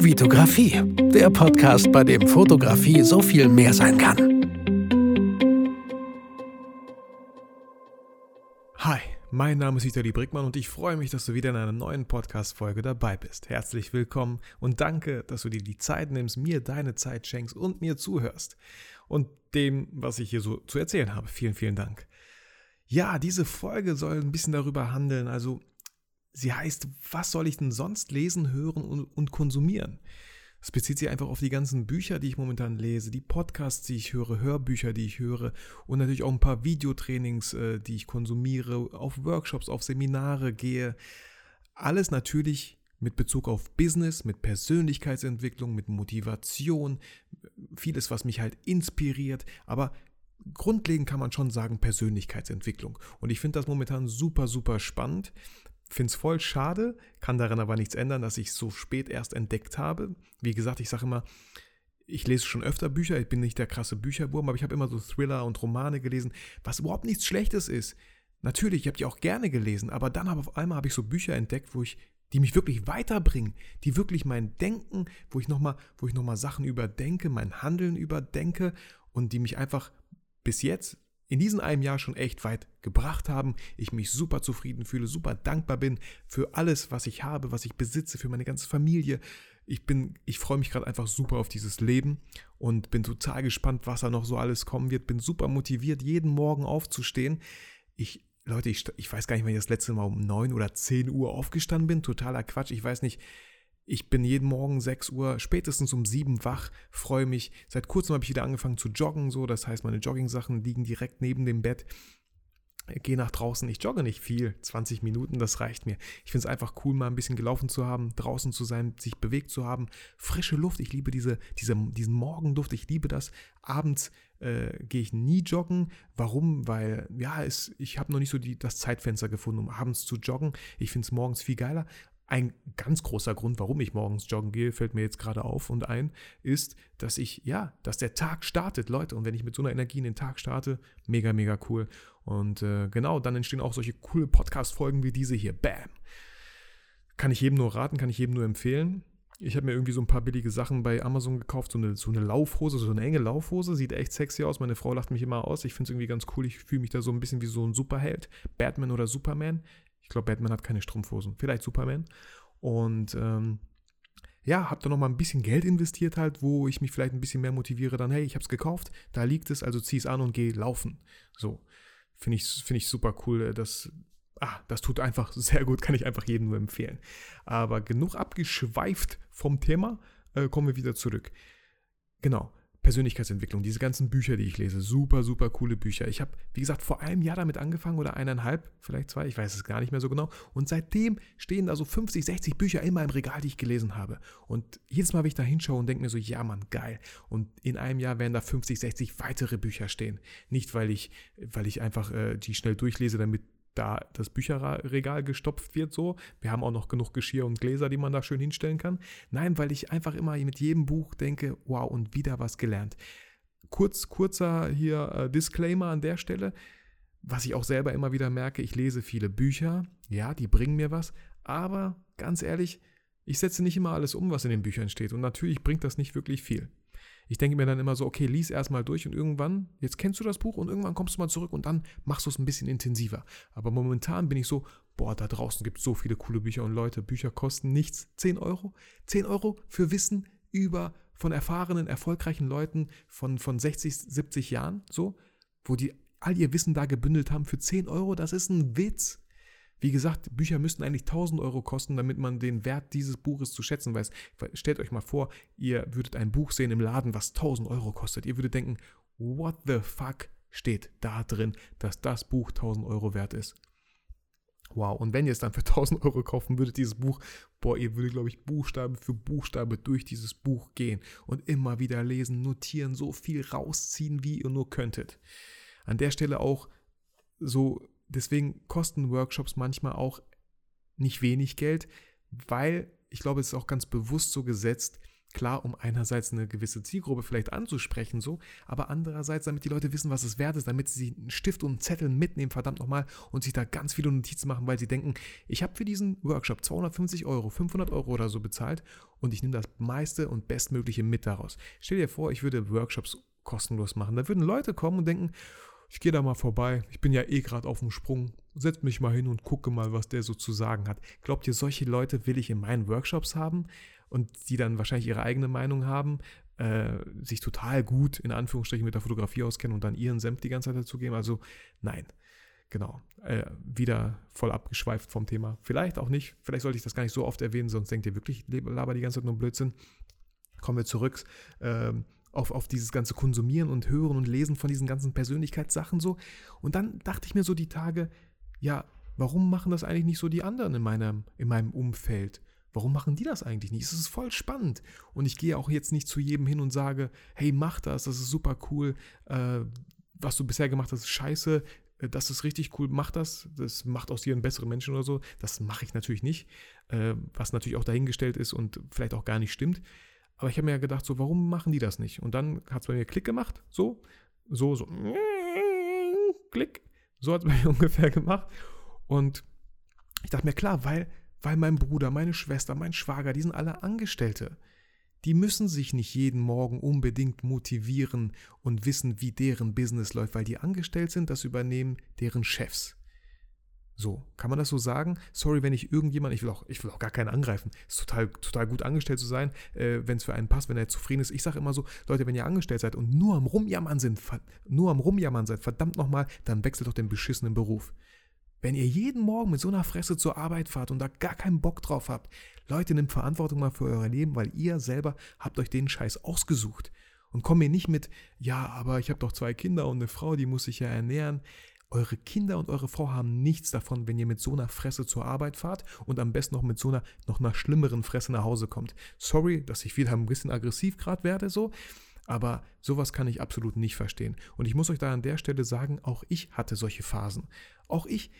Vitografie, der Podcast, bei dem Fotografie so viel mehr sein kann. Hi, mein Name ist Vitali Brickmann und ich freue mich, dass du wieder in einer neuen Podcast-Folge dabei bist. Herzlich willkommen und danke, dass du dir die Zeit nimmst, mir deine Zeit schenkst und mir zuhörst. Und dem, was ich hier so zu erzählen habe. Vielen, vielen Dank. Ja, diese Folge soll ein bisschen darüber handeln, also Sie heißt, was soll ich denn sonst lesen, hören und, und konsumieren? Es bezieht sich einfach auf die ganzen Bücher, die ich momentan lese, die Podcasts, die ich höre, Hörbücher, die ich höre und natürlich auch ein paar Videotrainings, äh, die ich konsumiere, auf Workshops, auf Seminare gehe. Alles natürlich mit Bezug auf Business, mit Persönlichkeitsentwicklung, mit Motivation, vieles, was mich halt inspiriert, aber grundlegend kann man schon sagen Persönlichkeitsentwicklung. Und ich finde das momentan super, super spannend, Finde es voll schade, kann daran aber nichts ändern, dass ich es so spät erst entdeckt habe. Wie gesagt, ich sage immer, ich lese schon öfter Bücher, ich bin nicht der krasse Bücherwurm, aber ich habe immer so Thriller und Romane gelesen, was überhaupt nichts Schlechtes ist. Natürlich, ich habe die auch gerne gelesen, aber dann habe auf einmal habe ich so Bücher entdeckt, wo ich, die mich wirklich weiterbringen, die wirklich mein Denken, wo ich nochmal, wo ich nochmal Sachen überdenke, mein Handeln überdenke und die mich einfach bis jetzt in diesem einem Jahr schon echt weit gebracht haben. Ich mich super zufrieden fühle, super dankbar bin für alles, was ich habe, was ich besitze, für meine ganze Familie. Ich bin, ich freue mich gerade einfach super auf dieses Leben und bin total gespannt, was da noch so alles kommen wird. Bin super motiviert, jeden Morgen aufzustehen. Ich, Leute, ich, ich weiß gar nicht, wann ich das letzte Mal um 9 oder 10 Uhr aufgestanden bin. Totaler Quatsch. Ich weiß nicht, ich bin jeden Morgen 6 Uhr, spätestens um 7 wach, freue mich. Seit kurzem habe ich wieder angefangen zu joggen, so, das heißt, meine Jogging-Sachen liegen direkt neben dem Bett. Gehe nach draußen, ich jogge nicht viel, 20 Minuten, das reicht mir. Ich finde es einfach cool, mal ein bisschen gelaufen zu haben, draußen zu sein, sich bewegt zu haben. Frische Luft, ich liebe diese, diese, diesen Morgenduft, ich liebe das. Abends äh, gehe ich nie joggen. Warum? Weil, ja, es, ich habe noch nicht so die, das Zeitfenster gefunden, um abends zu joggen. Ich finde es morgens viel geiler. Ein ganz großer Grund, warum ich morgens joggen gehe, fällt mir jetzt gerade auf und ein, ist, dass ich, ja, dass der Tag startet, Leute. Und wenn ich mit so einer Energie in den Tag starte, mega, mega cool. Und äh, genau, dann entstehen auch solche coole Podcast-Folgen wie diese hier. Bam! Kann ich jedem nur raten, kann ich jedem nur empfehlen. Ich habe mir irgendwie so ein paar billige Sachen bei Amazon gekauft, so eine, so eine Laufhose, so eine enge Laufhose, sieht echt sexy aus. Meine Frau lacht mich immer aus. Ich finde es irgendwie ganz cool. Ich fühle mich da so ein bisschen wie so ein Superheld, Batman oder Superman. Ich glaube, Batman hat keine Strumpfhosen. Vielleicht Superman. Und ähm, ja, habe da nochmal ein bisschen Geld investiert halt, wo ich mich vielleicht ein bisschen mehr motiviere. Dann, hey, ich habe es gekauft, da liegt es, also zieh es an und geh laufen. So, finde ich, find ich super cool. Das, ah, das tut einfach sehr gut, kann ich einfach jedem nur empfehlen. Aber genug abgeschweift vom Thema, äh, kommen wir wieder zurück. Genau, Persönlichkeitsentwicklung, diese ganzen Bücher, die ich lese, super, super coole Bücher. Ich habe, wie gesagt, vor einem Jahr damit angefangen oder eineinhalb, vielleicht zwei, ich weiß es gar nicht mehr so genau. Und seitdem stehen da so 50, 60 Bücher immer im Regal, die ich gelesen habe. Und jedes Mal, wenn ich da hinschaue und denke mir so, ja Mann, geil. Und in einem Jahr werden da 50, 60 weitere Bücher stehen. Nicht, weil ich, weil ich einfach äh, die schnell durchlese, damit da das Bücherregal gestopft wird so. Wir haben auch noch genug Geschirr und Gläser, die man da schön hinstellen kann. Nein, weil ich einfach immer mit jedem Buch denke, wow, und wieder was gelernt. Kurz, kurzer hier äh, Disclaimer an der Stelle. Was ich auch selber immer wieder merke, ich lese viele Bücher, ja, die bringen mir was, aber ganz ehrlich, ich setze nicht immer alles um, was in den Büchern steht. Und natürlich bringt das nicht wirklich viel. Ich denke mir dann immer so, okay, lies erstmal durch und irgendwann, jetzt kennst du das Buch und irgendwann kommst du mal zurück und dann machst du es ein bisschen intensiver. Aber momentan bin ich so, boah, da draußen gibt es so viele coole Bücher und Leute, Bücher kosten nichts. 10 Euro? 10 Euro für Wissen über von erfahrenen, erfolgreichen Leuten von, von 60, 70 Jahren, so, wo die all ihr Wissen da gebündelt haben für 10 Euro, das ist ein Witz. Wie gesagt, Bücher müssten eigentlich 1000 Euro kosten, damit man den Wert dieses Buches zu schätzen weiß. Stellt euch mal vor, ihr würdet ein Buch sehen im Laden, was 1000 Euro kostet. Ihr würdet denken, what the fuck steht da drin, dass das Buch 1000 Euro wert ist. Wow, und wenn ihr es dann für 1000 Euro kaufen würdet, dieses Buch, boah, ihr würdet, glaube ich, Buchstabe für Buchstabe durch dieses Buch gehen und immer wieder lesen, notieren, so viel rausziehen, wie ihr nur könntet. An der Stelle auch so deswegen kosten Workshops manchmal auch nicht wenig Geld, weil ich glaube, es ist auch ganz bewusst so gesetzt, Klar, um einerseits eine gewisse Zielgruppe vielleicht anzusprechen, so, aber andererseits, damit die Leute wissen, was es wert ist, damit sie einen Stift und einen Zettel mitnehmen, verdammt nochmal, und sich da ganz viele Notizen machen, weil sie denken, ich habe für diesen Workshop 250 Euro, 500 Euro oder so bezahlt und ich nehme das meiste und bestmögliche mit daraus. Stell dir vor, ich würde Workshops kostenlos machen. Da würden Leute kommen und denken, ich gehe da mal vorbei, ich bin ja eh gerade auf dem Sprung, setz mich mal hin und gucke mal, was der so zu sagen hat. Glaubt ihr, solche Leute will ich in meinen Workshops haben? und die dann wahrscheinlich ihre eigene Meinung haben, äh, sich total gut in Anführungsstrichen mit der Fotografie auskennen und dann ihren Senf die ganze Zeit dazugeben. Also nein, genau, äh, wieder voll abgeschweift vom Thema. Vielleicht auch nicht, vielleicht sollte ich das gar nicht so oft erwähnen, sonst denkt ihr wirklich, laber die ganze Zeit nur Blödsinn. Kommen wir zurück. Äh, auf, auf dieses ganze Konsumieren und Hören und Lesen von diesen ganzen Persönlichkeitssachen so. Und dann dachte ich mir so die Tage, ja, warum machen das eigentlich nicht so die anderen in meinem, in meinem Umfeld? Warum machen die das eigentlich nicht? Es ist voll spannend. Und ich gehe auch jetzt nicht zu jedem hin und sage, hey, mach das, das ist super cool. Äh, was du bisher gemacht hast, ist scheiße. Äh, das ist richtig cool, mach das. Das macht aus dir einen besseren Menschen oder so. Das mache ich natürlich nicht. Äh, was natürlich auch dahingestellt ist und vielleicht auch gar nicht stimmt. Aber ich habe mir ja gedacht, so, warum machen die das nicht? Und dann hat es bei mir Klick gemacht. So, so, so. Klick. So hat es bei mir ungefähr gemacht. Und ich dachte mir, klar, weil weil mein Bruder, meine Schwester, mein Schwager, die sind alle Angestellte. Die müssen sich nicht jeden Morgen unbedingt motivieren und wissen, wie deren Business läuft, weil die angestellt sind, das übernehmen deren Chefs. So, kann man das so sagen? Sorry, wenn ich irgendjemand, ich will auch, ich will auch gar keinen angreifen. Ist total, total gut angestellt zu sein, äh, wenn es für einen passt, wenn er zufrieden ist. Ich sage immer so, Leute, wenn ihr angestellt seid und nur am Rumjammern sind, nur am Rumjammern seid, verdammt nochmal, dann wechselt doch den beschissenen Beruf. Wenn ihr jeden Morgen mit so einer Fresse zur Arbeit fahrt und da gar keinen Bock drauf habt, Leute, nehmt Verantwortung mal für euer Leben, weil ihr selber habt euch den Scheiß ausgesucht. Und kommt mir nicht mit, ja, aber ich habe doch zwei Kinder und eine Frau, die muss sich ja ernähren. Eure Kinder und eure Frau haben nichts davon, wenn ihr mit so einer Fresse zur Arbeit fahrt und am besten noch mit so einer noch einer schlimmeren Fresse nach Hause kommt. Sorry, dass ich wieder ein bisschen aggressiv gerade werde so, aber sowas kann ich absolut nicht verstehen. Und ich muss euch da an der Stelle sagen, auch ich hatte solche Phasen. Auch ich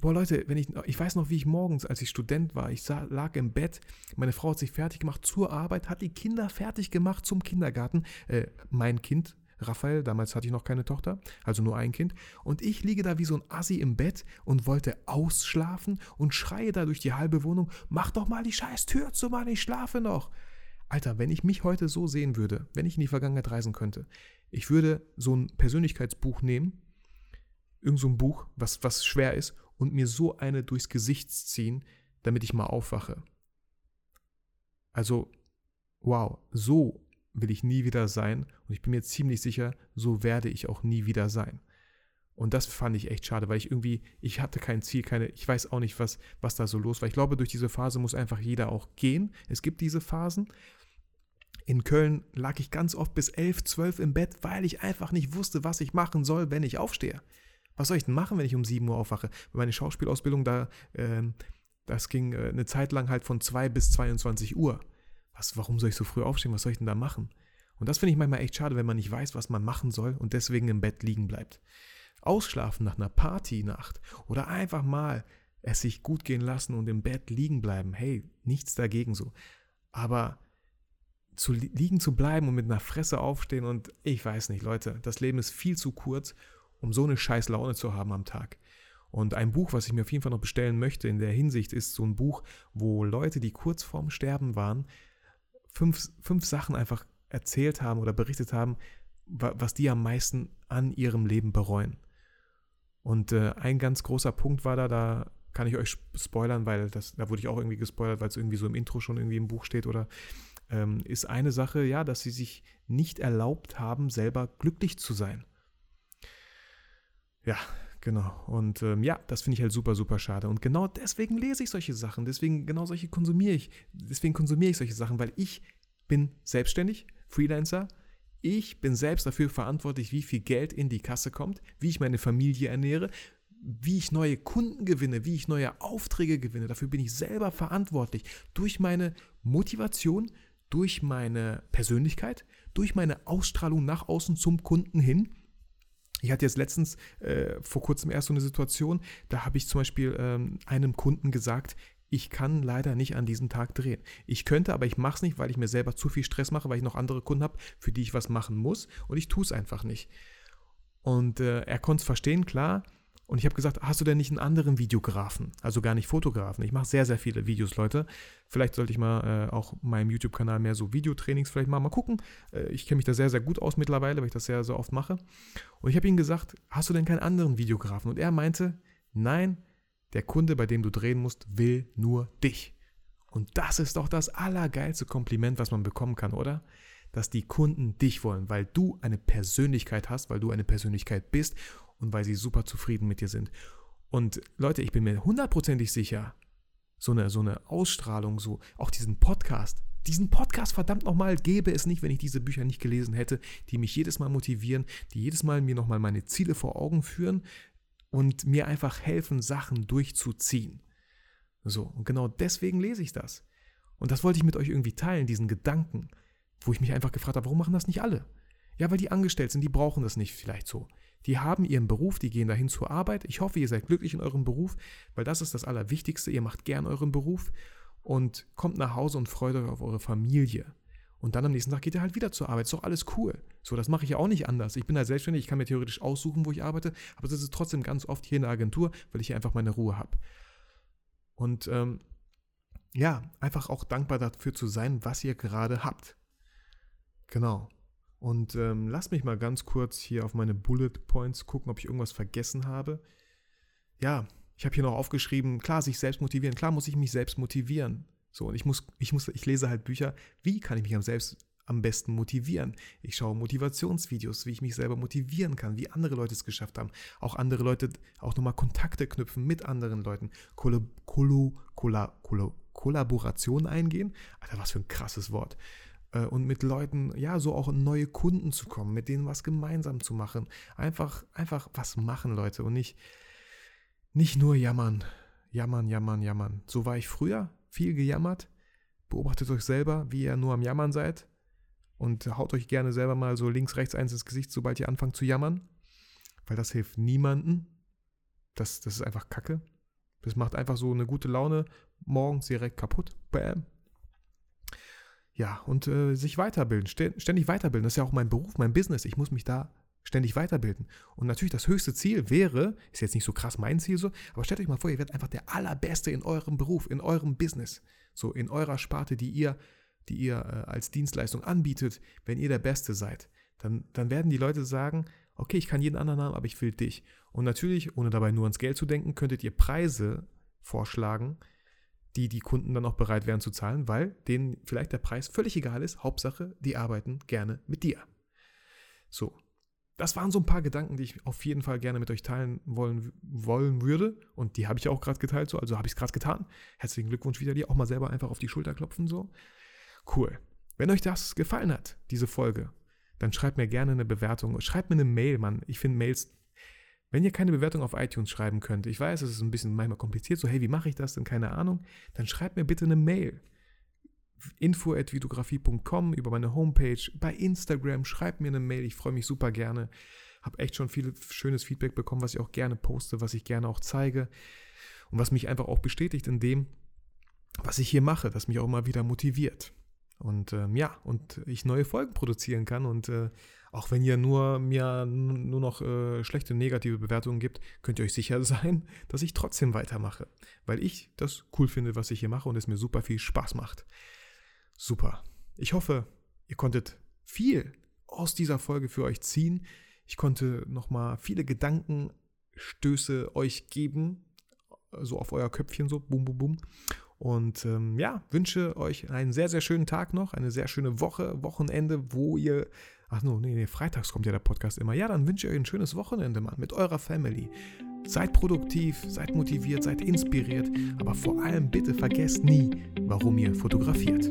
Boah, Leute, wenn ich, ich weiß noch, wie ich morgens, als ich Student war, ich sah, lag im Bett, meine Frau hat sich fertig gemacht zur Arbeit, hat die Kinder fertig gemacht zum Kindergarten. Äh, mein Kind, Raphael, damals hatte ich noch keine Tochter, also nur ein Kind. Und ich liege da wie so ein Assi im Bett und wollte ausschlafen und schreie da durch die halbe Wohnung, mach doch mal die scheiß Tür zu, Mann, ich schlafe noch. Alter, wenn ich mich heute so sehen würde, wenn ich in die Vergangenheit reisen könnte, ich würde so ein Persönlichkeitsbuch nehmen, irgend so ein Buch, was, was schwer ist, und mir so eine durchs Gesicht ziehen, damit ich mal aufwache. Also, wow, so will ich nie wieder sein und ich bin mir ziemlich sicher, so werde ich auch nie wieder sein. Und das fand ich echt schade, weil ich irgendwie, ich hatte kein Ziel, keine, ich weiß auch nicht, was, was da so los war. Ich glaube, durch diese Phase muss einfach jeder auch gehen. Es gibt diese Phasen. In Köln lag ich ganz oft bis 11, 12 im Bett, weil ich einfach nicht wusste, was ich machen soll, wenn ich aufstehe. Was soll ich denn machen, wenn ich um 7 Uhr aufwache? Meine Schauspielausbildung, da, äh, das ging äh, eine Zeit lang halt von 2 bis 22 Uhr. Was, warum soll ich so früh aufstehen? Was soll ich denn da machen? Und das finde ich manchmal echt schade, wenn man nicht weiß, was man machen soll und deswegen im Bett liegen bleibt. Ausschlafen nach einer Partynacht oder einfach mal es sich gut gehen lassen und im Bett liegen bleiben. Hey, nichts dagegen so. Aber zu liegen zu bleiben und mit einer Fresse aufstehen und ich weiß nicht, Leute, das Leben ist viel zu kurz, um so eine scheiß Laune zu haben am Tag. Und ein Buch, was ich mir auf jeden Fall noch bestellen möchte in der Hinsicht, ist so ein Buch, wo Leute, die kurz vorm Sterben waren, fünf, fünf Sachen einfach erzählt haben oder berichtet haben, was die am meisten an ihrem Leben bereuen. Und äh, ein ganz großer Punkt war da, da kann ich euch spoilern, weil das, da wurde ich auch irgendwie gespoilert, weil es irgendwie so im Intro schon irgendwie im Buch steht oder ähm, ist eine Sache, ja, dass sie sich nicht erlaubt haben, selber glücklich zu sein. Ja, genau. Und ähm, ja, das finde ich halt super, super schade. Und genau deswegen lese ich solche Sachen. Deswegen, genau solche konsumiere ich. Deswegen konsumiere ich solche Sachen, weil ich bin selbstständig, Freelancer. Ich bin selbst dafür verantwortlich, wie viel Geld in die Kasse kommt, wie ich meine Familie ernähre, wie ich neue Kunden gewinne, wie ich neue Aufträge gewinne. Dafür bin ich selber verantwortlich. Durch meine Motivation, durch meine Persönlichkeit, durch meine Ausstrahlung nach außen zum Kunden hin ich hatte jetzt letztens äh, vor kurzem erst so eine Situation, da habe ich zum Beispiel ähm, einem Kunden gesagt, ich kann leider nicht an diesem Tag drehen. Ich könnte, aber ich mache es nicht, weil ich mir selber zu viel Stress mache, weil ich noch andere Kunden habe, für die ich was machen muss und ich tue es einfach nicht. Und äh, er konnte es verstehen, klar. Und ich habe gesagt, hast du denn nicht einen anderen Videografen? Also gar nicht Fotografen. Ich mache sehr, sehr viele Videos, Leute. Vielleicht sollte ich mal äh, auch meinem YouTube-Kanal mehr so Videotrainings vielleicht mal, mal gucken. Äh, ich kenne mich da sehr, sehr gut aus mittlerweile, weil ich das sehr, sehr oft mache. Und ich habe ihm gesagt, hast du denn keinen anderen Videografen? Und er meinte, nein, der Kunde, bei dem du drehen musst, will nur dich. Und das ist doch das allergeilste Kompliment, was man bekommen kann, oder? Dass die Kunden dich wollen, weil du eine Persönlichkeit hast, weil du eine Persönlichkeit bist und weil sie super zufrieden mit dir sind. Und Leute, ich bin mir hundertprozentig sicher, so eine, so eine Ausstrahlung, so auch diesen Podcast, diesen Podcast verdammt nochmal gäbe es nicht, wenn ich diese Bücher nicht gelesen hätte, die mich jedes Mal motivieren, die jedes Mal mir nochmal meine Ziele vor Augen führen, und mir einfach helfen, Sachen durchzuziehen. So, und genau deswegen lese ich das. Und das wollte ich mit euch irgendwie teilen, diesen Gedanken, wo ich mich einfach gefragt habe, warum machen das nicht alle? Ja, weil die angestellt sind, die brauchen das nicht vielleicht so. Die haben ihren Beruf, die gehen dahin zur Arbeit. Ich hoffe, ihr seid glücklich in eurem Beruf, weil das ist das Allerwichtigste. Ihr macht gern euren Beruf und kommt nach Hause und freut euch auf eure Familie. Und dann am nächsten Tag geht er halt wieder zur Arbeit. Ist doch alles cool. So, das mache ich ja auch nicht anders. Ich bin halt selbstständig, ich kann mir theoretisch aussuchen, wo ich arbeite, aber das ist trotzdem ganz oft hier in der Agentur, weil ich hier einfach meine Ruhe habe. Und ähm, ja, einfach auch dankbar dafür zu sein, was ihr gerade habt. Genau. Und ähm, lasst mich mal ganz kurz hier auf meine Bullet Points gucken, ob ich irgendwas vergessen habe. Ja, ich habe hier noch aufgeschrieben, klar, sich selbst motivieren. Klar muss ich mich selbst motivieren. So, und ich muss, ich muss, ich lese halt Bücher, wie kann ich mich am selbst am besten motivieren. Ich schaue Motivationsvideos, wie ich mich selber motivieren kann, wie andere Leute es geschafft haben. Auch andere Leute, auch nochmal Kontakte knüpfen mit anderen Leuten. Kollab Kollaboration eingehen. Alter, was für ein krasses Wort. Äh, und mit Leuten, ja, so auch neue Kunden zu kommen, mit denen was gemeinsam zu machen. Einfach, einfach was machen, Leute. Und nicht, nicht nur jammern. Jammern, jammern, jammern. So war ich früher viel gejammert. Beobachtet euch selber, wie ihr nur am Jammern seid. Und haut euch gerne selber mal so links, rechts eins ins Gesicht, sobald ihr anfangt zu jammern. Weil das hilft niemanden. Das, das ist einfach Kacke. Das macht einfach so eine gute Laune morgens direkt kaputt. Bam. Ja, und äh, sich weiterbilden, ständig weiterbilden. Das ist ja auch mein Beruf, mein Business. Ich muss mich da ständig weiterbilden. Und natürlich das höchste Ziel wäre, ist jetzt nicht so krass mein Ziel so, aber stellt euch mal vor, ihr werdet einfach der allerbeste in eurem Beruf, in eurem Business, so in eurer Sparte, die ihr, die ihr äh, als Dienstleistung anbietet, wenn ihr der Beste seid. Dann, dann werden die Leute sagen, okay, ich kann jeden anderen haben, aber ich will dich. Und natürlich, ohne dabei nur ans Geld zu denken, könntet ihr Preise vorschlagen, die die Kunden dann auch bereit wären zu zahlen, weil denen vielleicht der Preis völlig egal ist. Hauptsache, die arbeiten gerne mit dir. So, das waren so ein paar Gedanken, die ich auf jeden Fall gerne mit euch teilen wollen, wollen würde. Und die habe ich auch gerade geteilt, so. Also habe ich es gerade getan. Herzlichen Glückwunsch wieder dir. Auch mal selber einfach auf die Schulter klopfen, so. Cool. Wenn euch das gefallen hat, diese Folge, dann schreibt mir gerne eine Bewertung. Schreibt mir eine Mail, Mann. Ich finde Mails. Wenn ihr keine Bewertung auf iTunes schreiben könnt, ich weiß, es ist ein bisschen manchmal kompliziert, so, hey, wie mache ich das denn? Keine Ahnung. Dann schreibt mir bitte eine Mail info.videografie.com, über meine Homepage, bei Instagram, schreibt mir eine Mail, ich freue mich super gerne. Habe echt schon viel schönes Feedback bekommen, was ich auch gerne poste, was ich gerne auch zeige und was mich einfach auch bestätigt in dem, was ich hier mache, das mich auch mal wieder motiviert. Und ähm, ja, und ich neue Folgen produzieren kann und äh, auch wenn ihr nur mir nur noch äh, schlechte negative Bewertungen gibt, könnt ihr euch sicher sein, dass ich trotzdem weitermache, weil ich das cool finde, was ich hier mache und es mir super viel Spaß macht. Super. Ich hoffe, ihr konntet viel aus dieser Folge für euch ziehen. Ich konnte nochmal viele Gedankenstöße euch geben, so auf euer Köpfchen, so bum, bum, bum. Und ähm, ja, wünsche euch einen sehr, sehr schönen Tag noch, eine sehr schöne Woche, Wochenende, wo ihr. Ach nee, nee, freitags kommt ja der Podcast immer. Ja, dann wünsche ich euch ein schönes Wochenende, Mann, mit eurer Family. Seid produktiv, seid motiviert, seid inspiriert, aber vor allem bitte vergesst nie, warum ihr fotografiert.